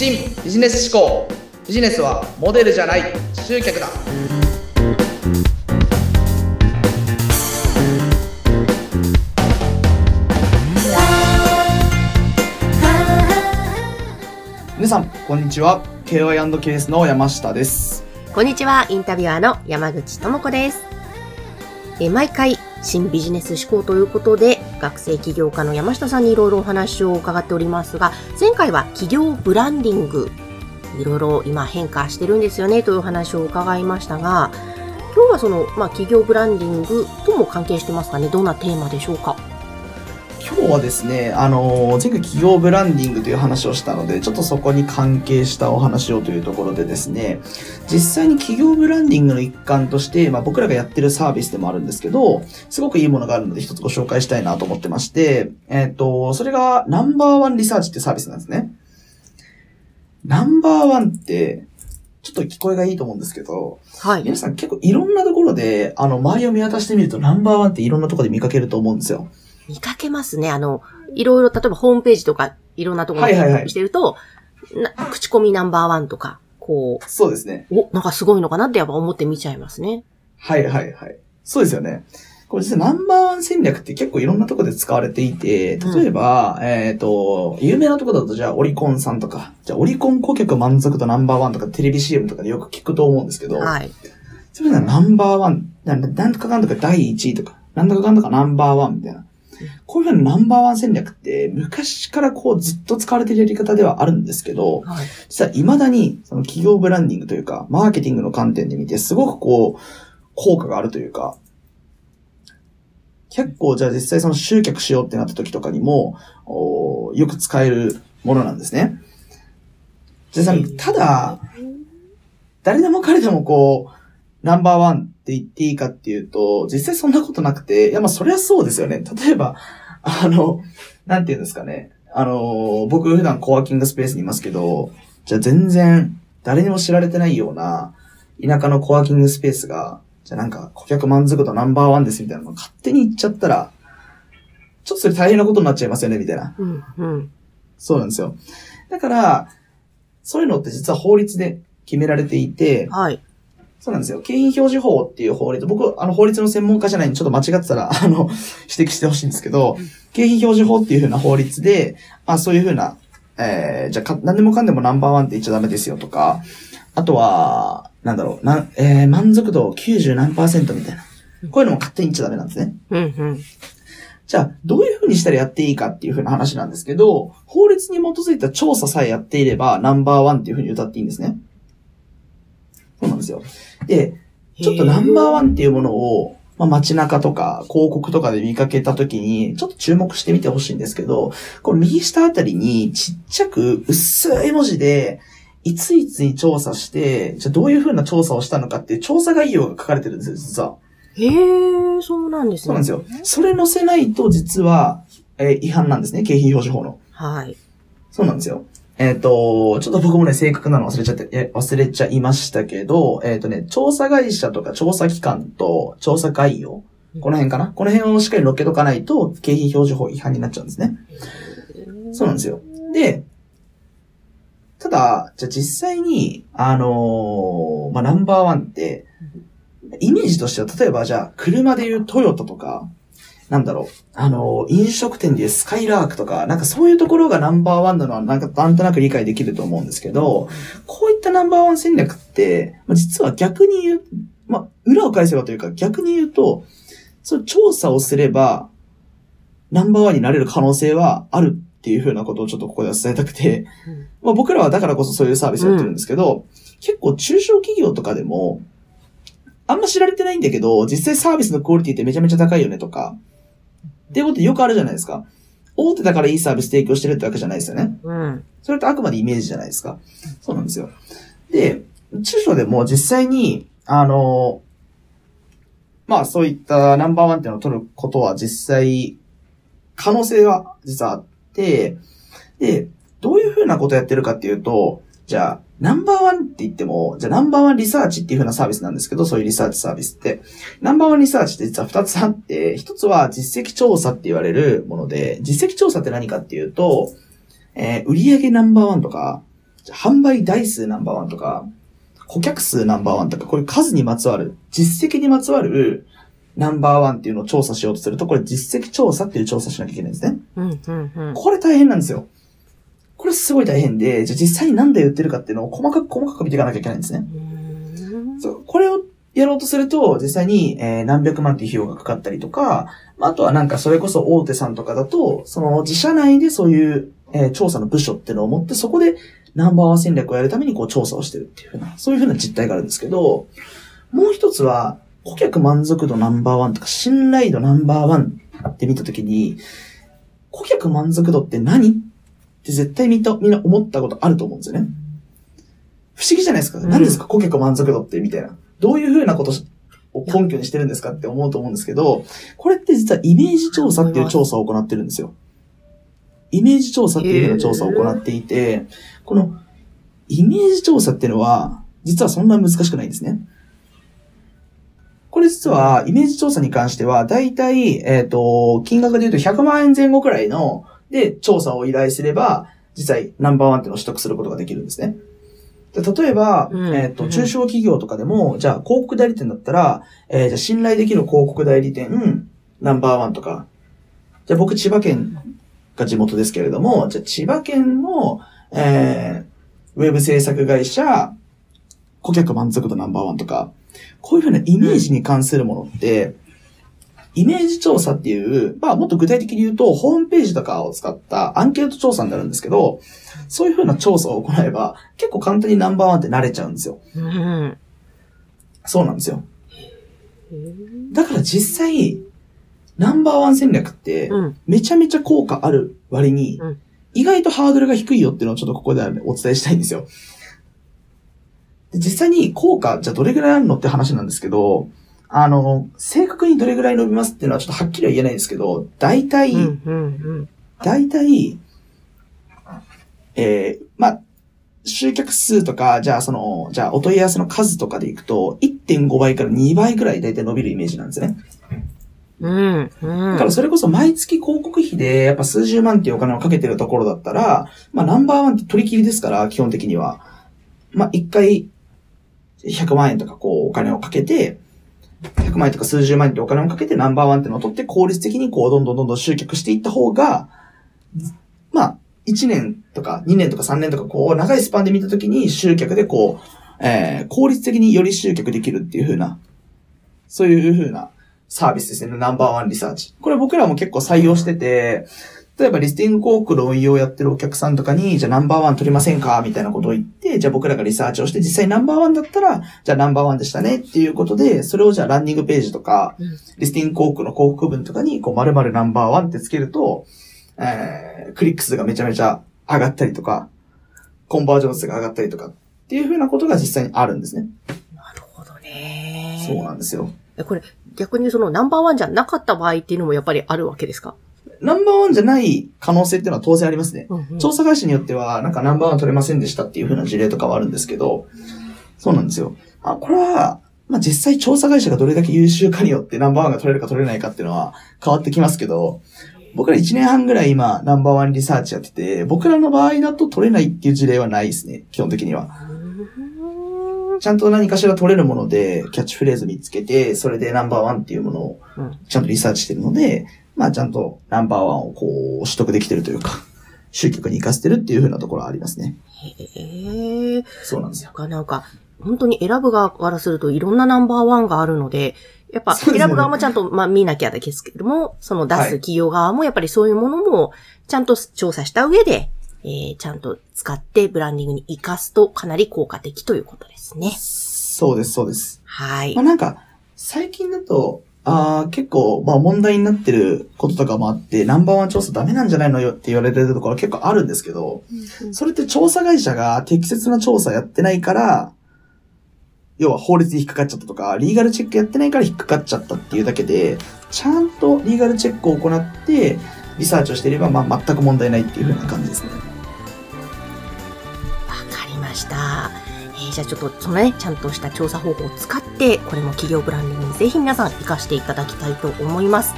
新ビジネス思考。ビジネスはモデルじゃない集客だ。皆さんこんにちは。KY&KS の山下です。こんにちは、インタビュアーの山口智子です。えー毎回、新ビジネス思考ということで、学生起業家の山下さんにいろいろお話を伺っておりますが、前回は企業ブランディング、いろいろ今変化してるんですよね、というお話を伺いましたが、今日はその、まあ、企業ブランディングとも関係してますかね、どんなテーマでしょうか？今日はですね、あの前回企業ブランディングという話をしたので、ちょっとそこに関係したお話をというところでですね、実際に企業ブランディングの一環として、まあ僕らがやってるサービスでもあるんですけど、すごくいいものがあるので一つご紹介したいなと思ってまして、えっ、と、それがナンバーワンリサーチってサービスなんですね。ナンバーワンって、ちょっと聞こえがいいと思うんですけど、はい。皆さん結構いろんなところで、あの、周りを見渡してみるとナンバーワンっていろんなところで見かけると思うんですよ。見かけますね。あの、いろいろ、例えばホームページとか、いろんなところにはいはいはいしてると、な口コミナンバーワンとか、こそうですね。う、お、なんかすごいのかなってやっぱ思って見ちゃいますね。はいはいはい。そうですよね。これ実はナンバーワン戦略って結構いろんなところで使われていて、例えば、えっ、と、有名なところだとじゃあオリコンさんとか、じゃあオリコン顧客満足度ナンバーワンとかテレビ CM とかでよく聞くと思うんですけど、はい。それなナンバーワン、なんなんとかかんとか第1位とか、なんとかかんとかナンバーワンみたいな。こういうふうなナンバーワン戦略って昔からこうずっと使われているやり方ではあるんですけど、はい。実は未だにその企業ブランディングというか、マーケティングの観点で見てすごくこう、効果があるというか、結構じゃあ実際その集客しようってなった時とかにも、おーよく使えるものなんですね。実際、ただ、誰でも彼でもこう、ナンバーワンって言っていいかっていうと、実際そんなことなくて、いやまあそりゃそうですよね。例えば、あの、なんて言うんですかね。あの、僕普段コワーキングスペースにいますけど、じゃあ全然誰にも知られてないような田舎のコワーキングスペースが、じゃあなんか顧客満足度ナンバーワンですみたいなの勝手に言っちゃったら、ちょっとそれ大変なことになっちゃいますよね、みたいな。うん、うん。そうなんですよ。だから、そういうのって実は法律で決められていて、はい。そうなんですよ。景品表示法っていう法律、僕、あの法律の専門家じゃないんで、ちょっと間違ってたら、あの、指摘してほしいんですけど、景品表示法っていう風な法律で、まあそういう風な、えー、じゃあか、何でもかんでもナンバーワンって言っちゃダメですよとか、あとは、なんだろう、な、えー、満足度90何パーセントみたいな。こういうのも勝手に言っちゃダメなんですね。うん、うん。じゃあ、どういう風にしたらやっていいかっていう風な話なんですけど、法律に基づいた調査さえやっていれば、ナンバーワンっていう風に歌っていいんですね。そうなんですよ。で、ちょっとナンバーワンっていうものを、まあ、街中とか広告とかで見かけたときに、ちょっと注目してみてほしいんですけど、この右下あたりにちっちゃく薄い文字で、いついつに調査して、じゃあどういう風な調査をしたのかっていう調査概要が書かれてるんですよ、実は。へえ、そうなんですね。そうなんですよ。それ載せないと実は、えー違反なんですね、景品表示法の。はい。そうなんですよ。えっ、と、ちょっと僕もね、正確なの忘れちゃって、え忘れちゃいましたけど、えっ、とね、調査会社とか調査機関と調査概要、この辺かな？この辺をしっかり乗っけとかないと、景品表示法違反になっちゃうんですね。そうなんですよ。で、ただ、じゃあ実際に、あのーまあ、ナンバーワンって、イメージとしては、例えばじゃあ、車でいうトヨタとか、なんだろう、あのー飲食店でスカイラークとか、なんかそういうところがナンバーワンなのは、なんかなんとなく理解できると思うんですけど、こういったナンバーワン戦略って、まあ、実は逆に言う、まあ、裏を返せばというか、逆に言うと、そう調査をすれば、ナンバーワンになれる可能性はあるっていうふうなことをちょっとここでは伝えたくて、まあ僕らはだからこそそういうサービスをやってるんですけど、結構中小企業とかでも、あんま知られてないんだけど、実際サービスのクオリティってめちゃめちゃ高いよねとか、っていうことよくあるじゃないですか。大手だからいいサービス提供してるってわけじゃないですよね。うん。それってあくまでイメージじゃないですか。そうなんですよ。で、中小でも実際に、あの、まあそういったナンバーワンっていうのを取ることは実際、可能性は実はあって、で、どういうふうなことをやってるかっていうと、じゃあ、ナンバーワンって言っても、じゃあナンバーワンリサーチっていうふうなサービスなんですけど、そういうリサーチサービスって。ナンバーワンリサーチって実は二つあって、一つは実績調査って言われるもので、実績調査って何かっていうと、えー売上ナンバーワンとか、販売台数ナンバーワンとか、顧客数ナンバーワンとか、これ数にまつわる、実績にまつわるナンバーワンっていうのを調査しようとすると、これ実績調査っていう調査しなきゃいけないんですね。うん、うん、うん。これ大変なんですよ。これすごい大変で、じゃあ実際に何で売ってるかっていうのを細かく細かく見ていかなきゃいけないんですね。そう、これをやろうとすると、実際に、えー何百万っていう費用がかかったりとか、まああとはなんかそれこそ大手さんとかだと、その自社内でそういう、えー調査の部署っていうのを持って、そこでナンバーワン戦略をやるためにこう調査をしてるっていうふうな、そういうふうな実態があるんですけど、もう一つは、顧客満足度ナンバーワンとか、信頼度ナンバーワンって見たときに、顧客満足度って何って絶対みんなみんな思ったことあると思うんですよね。不思議じゃないですか。うん何ですか？顧客満足度ってみたいな。どういうふうなことを根拠にしてるんですかって思うと思うんですけど、これって実はイメージ調査っていう調査を行ってるんですよ。イメージ調査っていうふうな調査を行っていて、このイメージ調査っていうのは、実はそんな難しくないんですね。これ実は、イメージ調査に関しては、だいたい、えっ、と、金額で言うと100万円前後くらいの、で、調査を依頼すれば、実際ナンバーワンっていうのを取得することができるんですね。で例えば、うん。えっ、と、うん。中小企業とかでも、じゃあ広告代理店だったら、えーじゃあ信頼できる広告代理店、ナンバーワンとか、じゃあ僕千葉県が地元ですけれども、じゃあ千葉県の、えーウェブ制作会社、顧客満足度ナンバーワンとか、こういうふうなイメージに関するものって、イメージ調査っていう、まあもっと具体的に言うと、ホームページとかを使ったアンケート調査になるんですけど、そういうふうな調査を行えば、結構簡単にナンバーワンって慣れちゃうんですよ。うん。そうなんですよ。だから実際、ナンバーワン戦略って、うん。めちゃめちゃ効果ある割に、うん意外とハードルが低いよっていうのをちょっとここではお伝えしたいんですよ。で実際に効果、じゃあどれぐらいあるのって話なんですけど、あの、正確にどれぐらい伸びますっていうのはちょっとはっきりは言えないんですけど、大体、うん。うん。大体、えー、まあ、集客数とか、じゃあその、じゃあお問い合わせの数とかでいくと、1.5倍から2倍くらい大体伸びるイメージなんですね。うん。うん。だからそれこそ毎月広告費でやっぱ数十万っていうお金をかけてるところだったら、まあナンバーワンって取り切りですから、基本的には。まあ一回100万円とかこうお金をかけて、100万円とか数十万円ってお金をかけてナンバーワンってのを取って効率的にこうどんどんどんどん集客していった方が、まあ1年とか2年とか3年とかこう長いスパンで見たときに集客でこう、えー、効率的により集客できるっていう風な、そういう風なサービスですね。ナンバーワンリサーチ。これ僕らも結構採用してて、例えばリスティング広告の運用をやってるお客さんとかに、じゃあナンバーワン取りませんか？みたいなことを言って、じゃあ僕らがリサーチをして、実際ナンバーワンだったら、じゃあナンバーワンでしたね？っていうことで、それをじゃあランニングページとか、うんリスティング広告の広告文とかに、こう、〇〇ナンバーワンってつけると、えー、クリック数がめちゃめちゃ上がったりとか、コンバージョン数が上がったりとか、っていう風なことが実際にあるんですね。なるほどね。そうなんですよ。えこれ、逆にそのナンバーワンじゃなかった場合っていうのもやっぱりあるわけですか？ナンバーワンじゃない可能性っていうのは当然ありますね。うんうん調査会社によっては、なんかナンバーワン取れませんでしたっていう風な事例とかはあるんですけど、そうなんですよ。あ、これは、まあ、実際調査会社がどれだけ優秀かによってナンバーワンが取れるか取れないかっていうのは変わってきますけど、僕ら1年半ぐらい今ナンバーワンリサーチやってて、僕らの場合だと取れないっていう事例はないですね、基本的には。ちゃんと何かしら取れるものでキャッチフレーズ見つけて、それでナンバーワンっていうものをうんちゃんとリサーチしてるので、まあちゃんとナンバーワンをこう取得できてるというか、集客に活かせてるっていう風なところはありますね。へえ。そうなんですよ。なんか、なんか、本当に選ぶ側からするといろんなナンバーワンがあるので、やっぱ選ぶ側もちゃんと、まあ見なきゃですけれども、その出すはい企業側もやっぱりそういうものもちゃんと調査した上で、えー、ちゃんと使ってブランディングに活かすとかなり効果的ということですね。そうです、そうです。はいまあ。なんか、最近だと、あー結構、まあ問題になってることとかもあって、ナンバーワン調査ダメなんじゃないのよって言われてるところ結構あるんですけど、それって調査会社が適切な調査やってないから、要は法律に引っかかっちゃったとか、リーガルチェックやってないから引っかかっちゃったっていうだけで、ちゃんとリーガルチェックを行って、リサーチをしていれば、まあ全く問題ないっていう風な感じですね。わかりました。じゃあちょっとそのね、ちゃんとした調査方法を使って、これも企業ブランディングにぜひ皆さん活かしていただきたいと思います。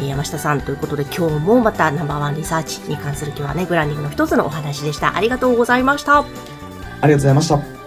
えー山下さんということで今日もまたナンバーワンリサーチに関する今日はね、ブランディングの一つのお話でした。ありがとうございました。ありがとうございました。